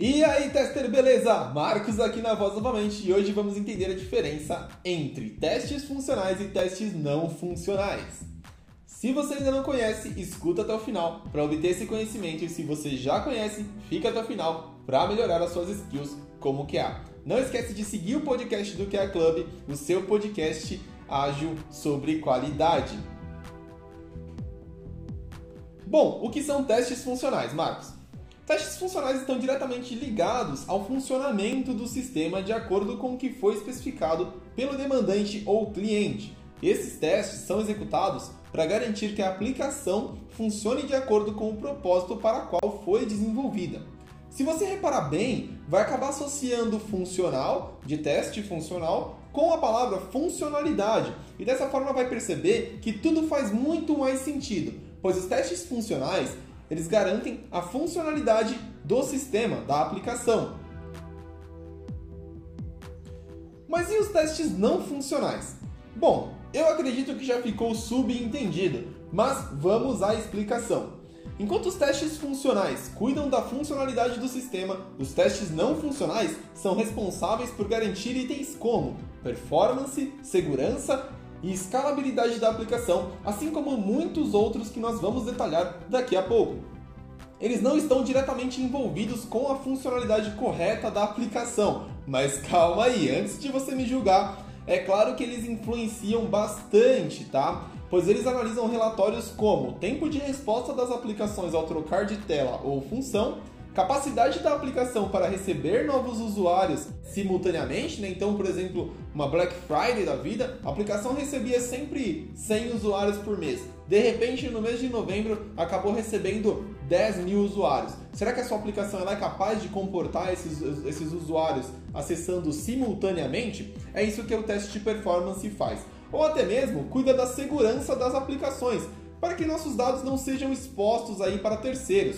E aí, tester, beleza? Marcos aqui na voz novamente e hoje vamos entender a diferença entre testes funcionais e testes não funcionais. Se você ainda não conhece, escuta até o final para obter esse conhecimento e se você já conhece, fica até o final para melhorar as suas skills como QA. Não esquece de seguir o podcast do QA Club, o seu podcast ágil sobre qualidade. Bom, o que são testes funcionais, Marcos? Testes funcionais estão diretamente ligados ao funcionamento do sistema de acordo com o que foi especificado pelo demandante ou cliente. Esses testes são executados para garantir que a aplicação funcione de acordo com o propósito para qual foi desenvolvida. Se você reparar bem, vai acabar associando funcional, de teste funcional, com a palavra funcionalidade, e dessa forma vai perceber que tudo faz muito mais sentido pois os testes funcionais eles garantem a funcionalidade do sistema, da aplicação. Mas e os testes não funcionais? Bom, eu acredito que já ficou subentendido, mas vamos à explicação. Enquanto os testes funcionais cuidam da funcionalidade do sistema, os testes não funcionais são responsáveis por garantir itens como performance, segurança e escalabilidade da aplicação, assim como muitos outros que nós vamos detalhar daqui a pouco. Eles não estão diretamente envolvidos com a funcionalidade correta da aplicação, mas calma aí, antes de você me julgar, é claro que eles influenciam bastante, tá? Pois eles analisam relatórios como tempo de resposta das aplicações ao trocar de tela ou função, capacidade da aplicação para receber novos usuários simultaneamente, né? Então, por exemplo, uma Black Friday da vida, a aplicação recebia sempre 100 usuários por mês. De repente, no mês de novembro, acabou recebendo 10 mil usuários. Será que a sua aplicação é capaz de comportar esses, esses usuários acessando simultaneamente? É isso que o teste de performance faz. Ou até mesmo cuida da segurança das aplicações, para que nossos dados não sejam expostos aí para terceiros.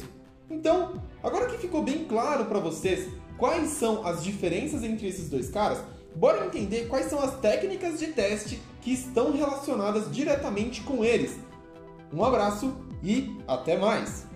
Então, agora que ficou bem claro para vocês quais são as diferenças entre esses dois caras, bora entender quais são as técnicas de teste que estão relacionadas diretamente com eles. Um abraço e até mais!